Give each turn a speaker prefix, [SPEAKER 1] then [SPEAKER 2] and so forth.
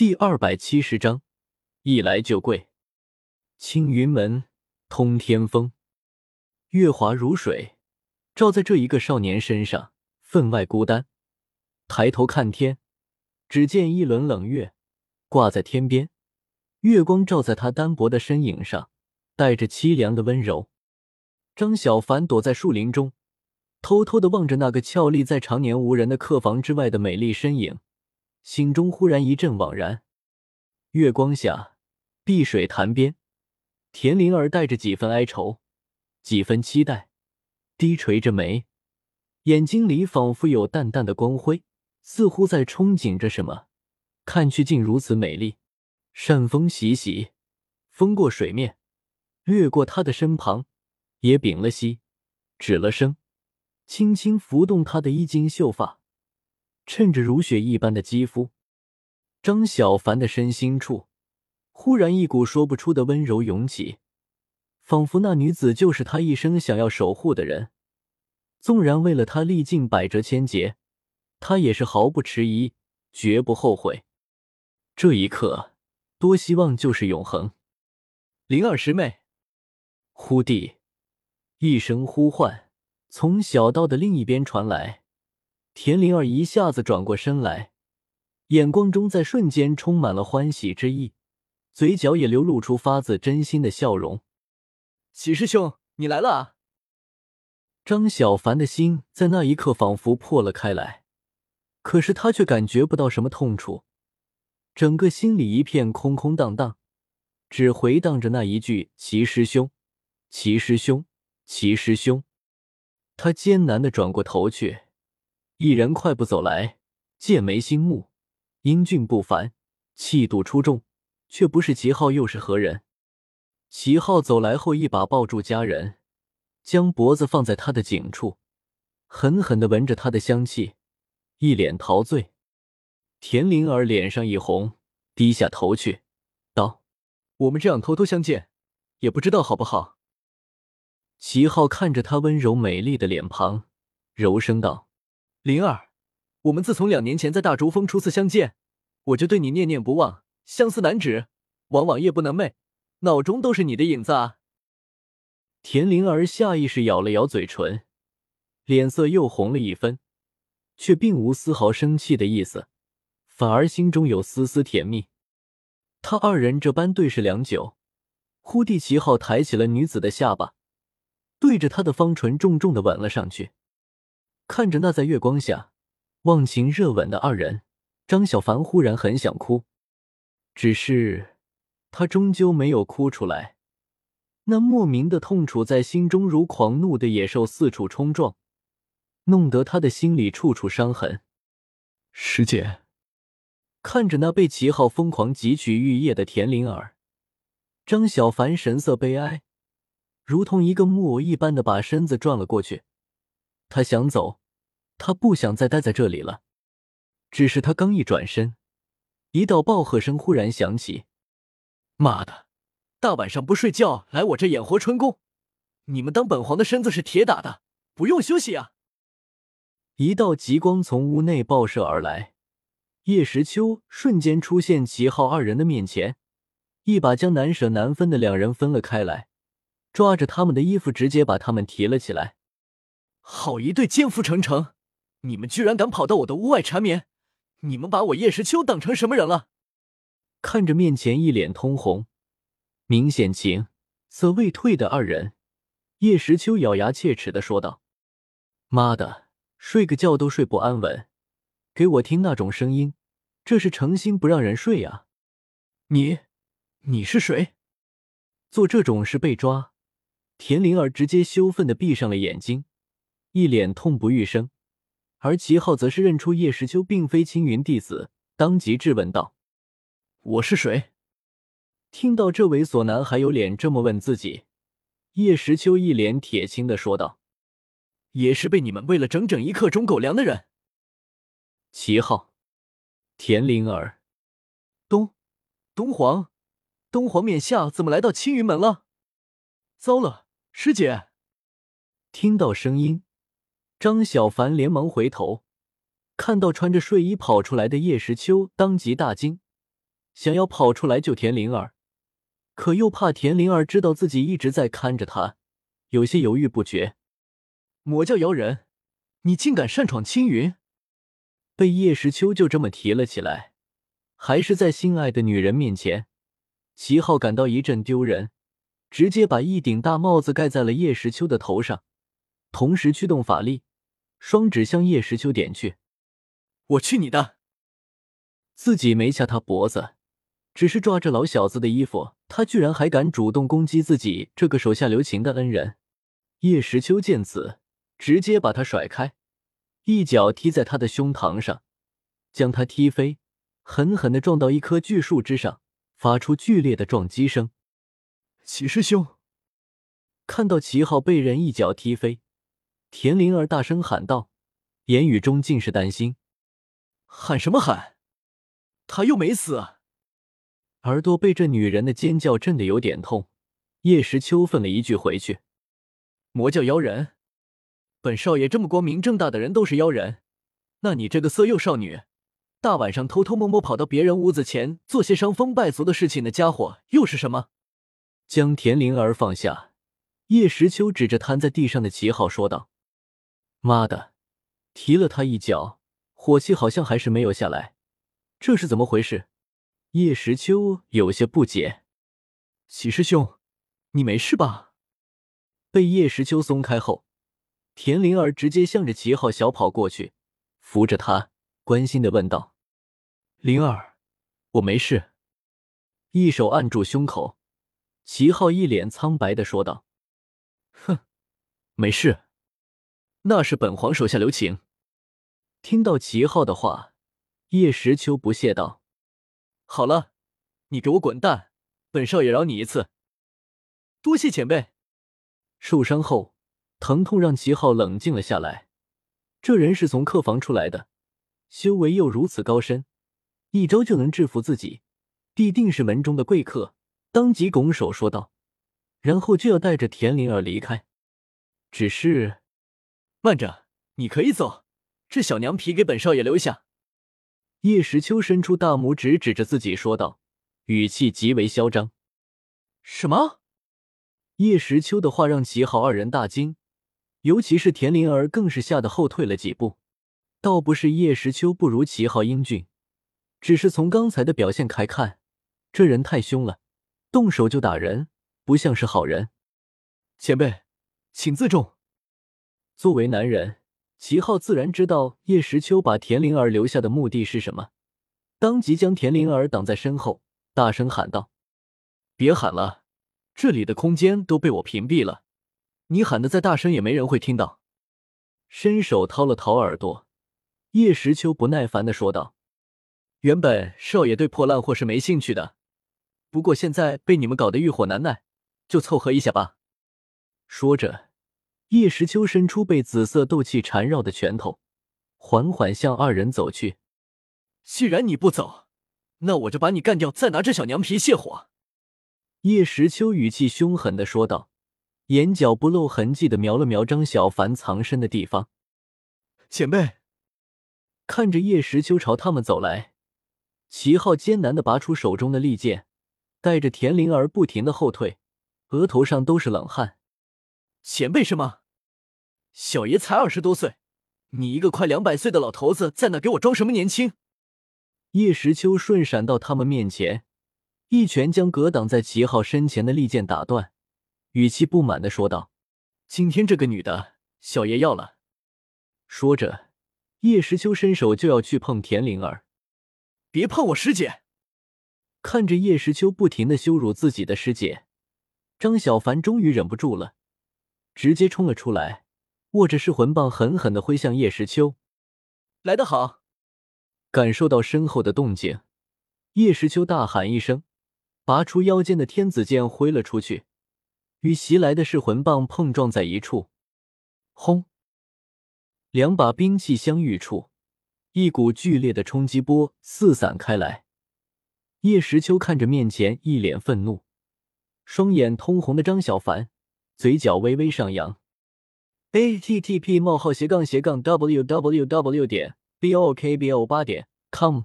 [SPEAKER 1] 第二百七十章，一来就跪。青云门通天峰，月华如水，照在这一个少年身上，分外孤单。抬头看天，只见一轮冷月挂在天边，月光照在他单薄的身影上，带着凄凉的温柔。张小凡躲在树林中，偷偷的望着那个俏丽在常年无人的客房之外的美丽身影。心中忽然一阵惘然。月光下，碧水潭边，田灵儿带着几分哀愁，几分期待，低垂着眉，眼睛里仿佛有淡淡的光辉，似乎在憧憬着什么。看去竟如此美丽。扇风习习，风过水面，掠过她的身旁，也屏了息，止了声，轻轻拂动她的衣襟秀发。趁着如雪一般的肌肤，张小凡的身心处忽然一股说不出的温柔涌起，仿佛那女子就是他一生想要守护的人。纵然为了她历尽百折千劫，他也是毫不迟疑，绝不后悔。这一刻，多希望就是永恒。灵儿师妹，忽地一声呼唤从小道的另一边传来。田灵儿一下子转过身来，眼光中在瞬间充满了欢喜之意，嘴角也流露出发自真心的笑容。
[SPEAKER 2] 齐师兄，你来了！
[SPEAKER 1] 张小凡的心在那一刻仿佛破了开来，可是他却感觉不到什么痛楚，整个心里一片空空荡荡，只回荡着那一句“齐师兄，齐师兄，齐师兄”。他艰难的转过头去。一人快步走来，剑眉星目，英俊不凡，气度出众，却不是齐浩又是何人？齐浩走来后，一把抱住佳人，将脖子放在他的颈处，狠狠的闻着他的香气，一脸陶醉。田灵儿脸上一红，低下头去，道：“
[SPEAKER 2] 我们这样偷偷相见，也不知道好不好。”
[SPEAKER 1] 齐浩看着她温柔美丽的脸庞，柔声道。
[SPEAKER 2] 灵儿，我们自从两年前在大竹峰初次相见，我就对你念念不忘，相思难止，往往夜不能寐，脑中都是你的影子啊。
[SPEAKER 1] 田灵儿下意识咬了咬嘴唇，脸色又红了一分，却并无丝毫生气的意思，反而心中有丝丝甜蜜。他二人这般对视良久，忽地齐浩抬起了女子的下巴，对着她的方唇重重的吻了上去。看着那在月光下忘情热吻的二人，张小凡忽然很想哭，只是他终究没有哭出来。那莫名的痛楚在心中如狂怒的野兽四处冲撞，弄得他的心里处处伤痕。
[SPEAKER 2] 师姐
[SPEAKER 1] 看着那被齐浩疯狂汲取玉液的田灵儿，张小凡神色悲哀，如同一个木偶一般的把身子转了过去。他想走。他不想再待在这里了，只是他刚一转身，一道暴喝声忽然响起：“
[SPEAKER 2] 妈的，大晚上不睡觉来我这演活春宫！你们当本皇的身子是铁打的，不用休息啊！”
[SPEAKER 1] 一道极光从屋内爆射而来，叶时秋瞬间出现齐浩二人的面前，一把将难舍难分的两人分了开来，抓着他们的衣服，直接把他们提了起来。
[SPEAKER 2] 好一对奸夫成成！你们居然敢跑到我的屋外缠绵！你们把我叶时秋当成什么人了？
[SPEAKER 1] 看着面前一脸通红、明显情色未退的二人，叶时秋咬牙切齿的说道：“妈的，睡个觉都睡不安稳，给我听那种声音，这是诚心不让人睡呀！
[SPEAKER 2] 你，你是谁？
[SPEAKER 1] 做这种事被抓？”田灵儿直接羞愤的闭上了眼睛，一脸痛不欲生。而齐浩则是认出叶时秋并非青云弟子，当即质问道：“
[SPEAKER 2] 我是谁？”
[SPEAKER 1] 听到这猥琐男还有脸这么问自己，叶时秋一脸铁青的说道：“
[SPEAKER 2] 也是被你们喂了整整一刻钟狗粮的人。”
[SPEAKER 1] 齐浩、田灵儿、
[SPEAKER 2] 东东皇、东皇冕下怎么来到青云门了？糟了，师姐！
[SPEAKER 1] 听到声音。张小凡连忙回头，看到穿着睡衣跑出来的叶时秋，当即大惊，想要跑出来救田灵儿，可又怕田灵儿知道自己一直在看着他，有些犹豫不决。
[SPEAKER 2] 魔教妖人，你竟敢擅闯青云！
[SPEAKER 1] 被叶时秋就这么提了起来，还是在心爱的女人面前，齐浩感到一阵丢人，直接把一顶大帽子盖在了叶时秋的头上，同时驱动法力，双指向叶时秋点去。
[SPEAKER 2] 我去你的！
[SPEAKER 1] 自己没掐他脖子，只是抓着老小子的衣服，他居然还敢主动攻击自己这个手下留情的恩人。叶时秋见此。直接把他甩开，一脚踢在他的胸膛上，将他踢飞，狠狠的撞到一棵巨树之上，发出剧烈的撞击声。
[SPEAKER 2] 齐师兄
[SPEAKER 1] 看到齐昊被人一脚踢飞，田灵儿大声喊道，言语中尽是担心。
[SPEAKER 2] 喊什么喊？他又没死。
[SPEAKER 1] 耳朵被这女人的尖叫震得有点痛。叶时秋愤了一句回去：“
[SPEAKER 2] 魔教妖人。”本少爷这么光明正大的人都是妖人，那你这个色诱少女，大晚上偷偷摸摸跑到别人屋子前做些伤风败俗的事情的家伙又是什么？
[SPEAKER 1] 将田灵儿放下，叶时秋指着瘫在地上的齐昊说道：“妈的，踢了他一脚，火气好像还是没有下来，这是怎么回事？”叶时秋有些不解：“
[SPEAKER 2] 齐师兄，你没事吧？”
[SPEAKER 1] 被叶时秋松开后。田灵儿直接向着齐昊小跑过去，扶着他，关心的问道：“灵儿，我没事。”一手按住胸口，齐昊一脸苍白的说道：“
[SPEAKER 2] 哼，没事，那是本皇手下留情。”
[SPEAKER 1] 听到齐昊的话，叶时秋不屑道：“
[SPEAKER 2] 好了，你给我滚蛋，本少爷饶你一次。”多谢前辈。
[SPEAKER 1] 受伤后。疼痛让齐昊冷静了下来。这人是从客房出来的，修为又如此高深，一招就能制服自己，必定是门中的贵客。当即拱手说道，然后就要带着田灵儿离开。只是，
[SPEAKER 2] 慢着，你可以走，这小娘皮给本少爷留下。
[SPEAKER 1] 叶时秋伸出大拇指指着自己说道，语气极为嚣张。
[SPEAKER 2] 什么？
[SPEAKER 1] 叶时秋的话让齐昊二人大惊。尤其是田灵儿更是吓得后退了几步，倒不是叶时秋不如齐昊英俊，只是从刚才的表现来看，这人太凶了，动手就打人，不像是好人。
[SPEAKER 2] 前辈，请自重。
[SPEAKER 1] 作为男人，齐昊自然知道叶时秋把田灵儿留下的目的是什么，当即将田灵儿挡在身后，大声喊道：“
[SPEAKER 2] 别喊了，这里的空间都被我屏蔽了。”你喊的再大声也没人会听到。
[SPEAKER 1] 伸手掏了掏耳朵，叶时秋不耐烦的说道：“
[SPEAKER 2] 原本少爷对破烂货是没兴趣的，不过现在被你们搞得欲火难耐，就凑合一下吧。”
[SPEAKER 1] 说着，叶时秋伸出被紫色斗气缠绕的拳头，缓缓向二人走去。
[SPEAKER 2] 既然你不走，那我就把你干掉，再拿这小娘皮泄火。”
[SPEAKER 1] 叶时秋语气凶狠的说道。眼角不露痕迹的瞄了瞄张小凡藏身的地方，
[SPEAKER 2] 前辈
[SPEAKER 1] 看着叶时秋朝他们走来，齐昊艰难的拔出手中的利剑，带着田灵儿不停的后退，额头上都是冷汗。
[SPEAKER 2] 前辈是吗？小爷才二十多岁，你一个快两百岁的老头子，在那给我装什么年轻？
[SPEAKER 1] 叶时秋瞬闪到他们面前，一拳将格挡在齐昊身前的利剑打断。语气不满的说道：“
[SPEAKER 2] 今天这个女的，小爷要了。”
[SPEAKER 1] 说着，叶时秋伸手就要去碰田灵儿。
[SPEAKER 2] “别碰我师姐！”
[SPEAKER 1] 看着叶时秋不停的羞辱自己的师姐，张小凡终于忍不住了，直接冲了出来，握着噬魂棒狠狠的挥向叶时秋。
[SPEAKER 2] “来得好！”
[SPEAKER 1] 感受到身后的动静，叶时秋大喊一声，拔出腰间的天子剑挥了出去。与袭来的噬魂棒碰撞在一处，轰！两把兵器相遇处，一股剧烈的冲击波四散开来。叶时秋看着面前一脸愤怒、双眼通红的张小凡，嘴角微微上扬。A t t p: 冒号斜杠斜杠 w w w. 点 b o k b o 八点 com